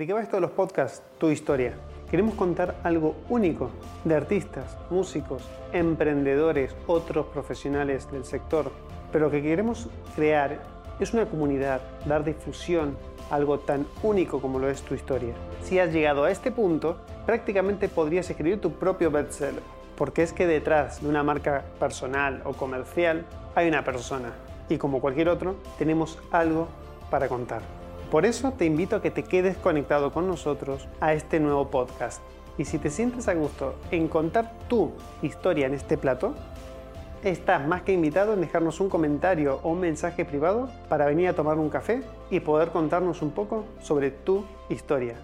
¿De qué va esto de los podcasts? Tu historia. Queremos contar algo único de artistas, músicos, emprendedores, otros profesionales del sector. Pero lo que queremos crear es una comunidad, dar difusión a algo tan único como lo es tu historia. Si has llegado a este punto, prácticamente podrías escribir tu propio bestseller, porque es que detrás de una marca personal o comercial hay una persona y como cualquier otro tenemos algo para contar. Por eso te invito a que te quedes conectado con nosotros a este nuevo podcast. Y si te sientes a gusto en contar tu historia en este plato, estás más que invitado en dejarnos un comentario o un mensaje privado para venir a tomar un café y poder contarnos un poco sobre tu historia.